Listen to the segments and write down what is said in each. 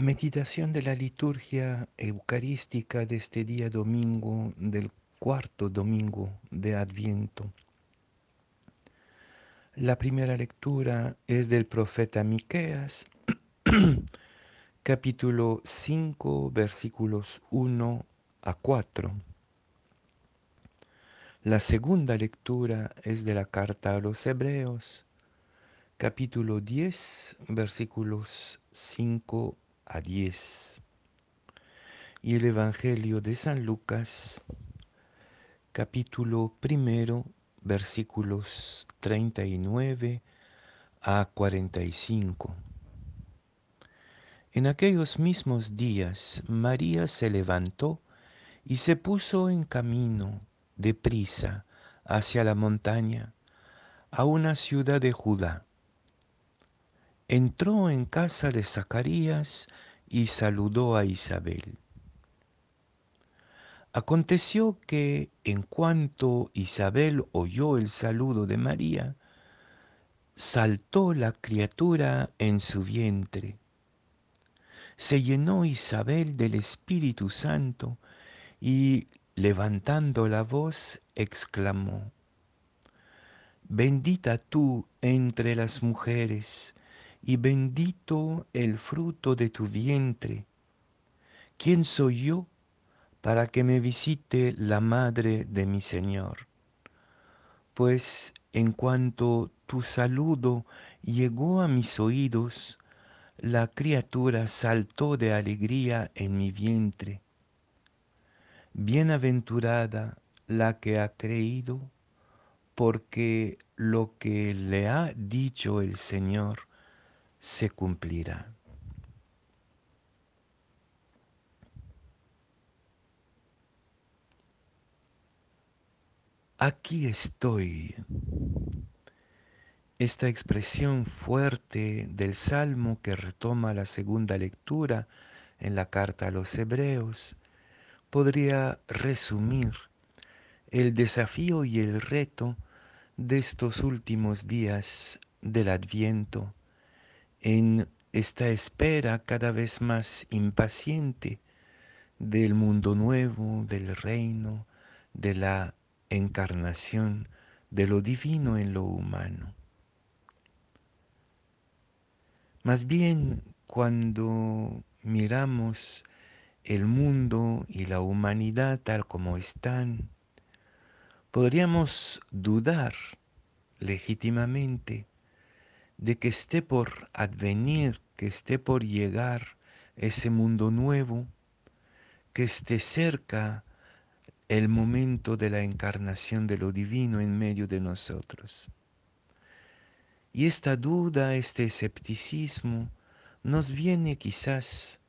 Meditación de la liturgia eucarística de este día domingo del cuarto domingo de Adviento. La primera lectura es del profeta Miqueas, capítulo 5, versículos 1 a 4. La segunda lectura es de la carta a los Hebreos, capítulo 10, versículos 5 a 10. Y el Evangelio de San Lucas, capítulo primero, versículos 39 a 45. En aquellos mismos días María se levantó y se puso en camino de prisa hacia la montaña, a una ciudad de Judá entró en casa de Zacarías y saludó a Isabel. Aconteció que en cuanto Isabel oyó el saludo de María, saltó la criatura en su vientre. Se llenó Isabel del Espíritu Santo y levantando la voz exclamó, Bendita tú entre las mujeres, y bendito el fruto de tu vientre. ¿Quién soy yo para que me visite la madre de mi Señor? Pues en cuanto tu saludo llegó a mis oídos, la criatura saltó de alegría en mi vientre. Bienaventurada la que ha creído, porque lo que le ha dicho el Señor se cumplirá. Aquí estoy. Esta expresión fuerte del Salmo que retoma la segunda lectura en la carta a los Hebreos podría resumir el desafío y el reto de estos últimos días del Adviento en esta espera cada vez más impaciente del mundo nuevo, del reino, de la encarnación, de lo divino en lo humano. Más bien cuando miramos el mundo y la humanidad tal como están, podríamos dudar legítimamente de que esté por advenir, que esté por llegar ese mundo nuevo, que esté cerca el momento de la encarnación de lo divino en medio de nosotros. Y esta duda, este escepticismo, nos viene quizás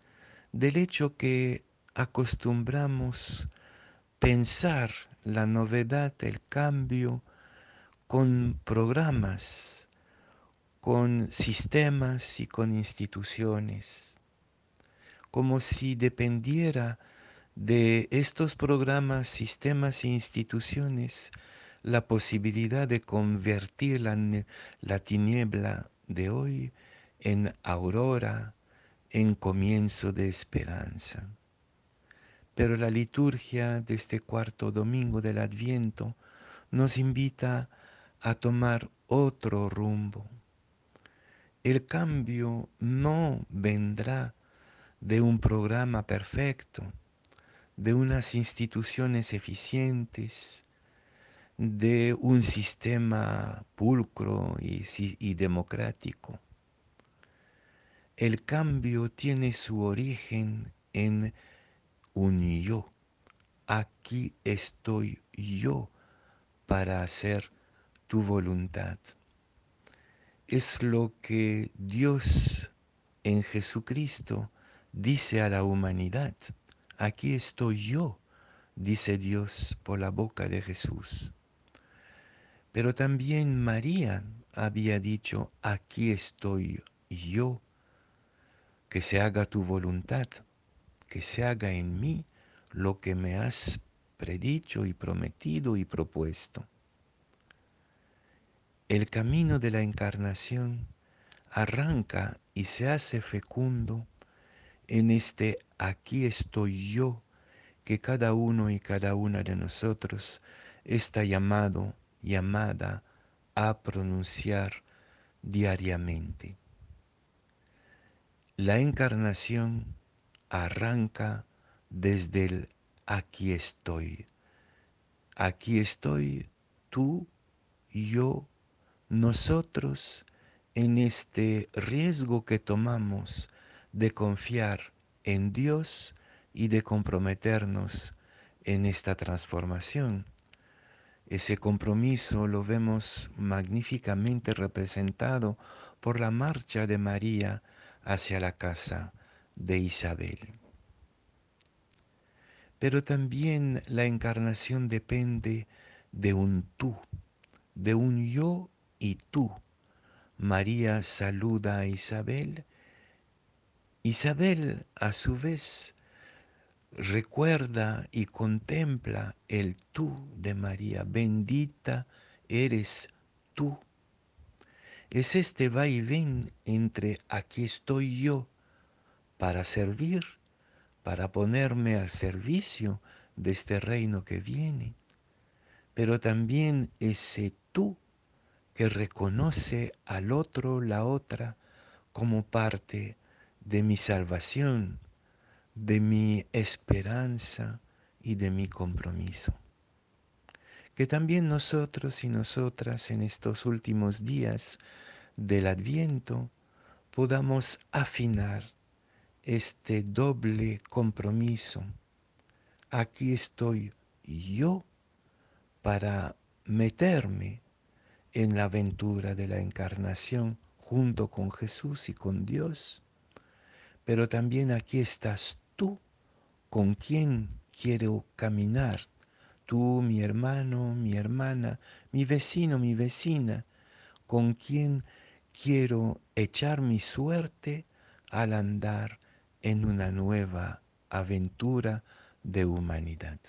del hecho que acostumbramos pensar la novedad, el cambio, con programas con sistemas y con instituciones, como si dependiera de estos programas, sistemas e instituciones la posibilidad de convertir la, la tiniebla de hoy en aurora, en comienzo de esperanza. Pero la liturgia de este cuarto domingo del Adviento nos invita a tomar otro rumbo el cambio no vendrá de un programa perfecto, de unas instituciones eficientes, de un sistema pulcro y, democrático. El cambio tiene su origen en un yo. Aquí estoy yo para hacer tu voluntad es lo que Dios en Jesucristo dice a la humanidad. Aquí estoy yo, dice Dios por la boca de Jesús. Pero también María había dicho, aquí estoy yo, que se haga tu voluntad, que se haga en mí lo que me has predicho y prometido y propuesto. El camino de la encarnación arranca y se hace fecundo en este aquí estoy yo que cada uno y cada una de nosotros está llamado, llamada a pronunciar diariamente. La encarnación arranca desde el aquí estoy. Aquí estoy tú, yo, nosotros en este riesgo que tomamos de confiar en Dios y de comprometernos en esta transformación. Ese compromiso lo vemos magníficamente representado por la marcha de María hacia la casa de Isabel. Pero también la encarnación depende de un tú, de un yo y tú. María saluda a Isabel. Isabel, a su vez, recuerda y contempla el tú de María. Bendita eres tú. Es este va y ven entre aquí estoy yo para servir, para ponerme al servicio de este reino que viene, pero también ese tú que reconoce al otro, la otra, como parte de mi salvación, de mi esperanza y de mi compromiso. Que también nosotros y nosotras en estos últimos días del adviento podamos afinar este doble compromiso. Aquí estoy yo para meterme en la aventura de la encarnación junto con Jesús y con Dios, pero también aquí estás tú con quien quiero caminar, tú, mi hermano, mi hermana, mi vecino, mi vecina, con quien quiero echar mi suerte al andar en una nueva aventura de humanidad.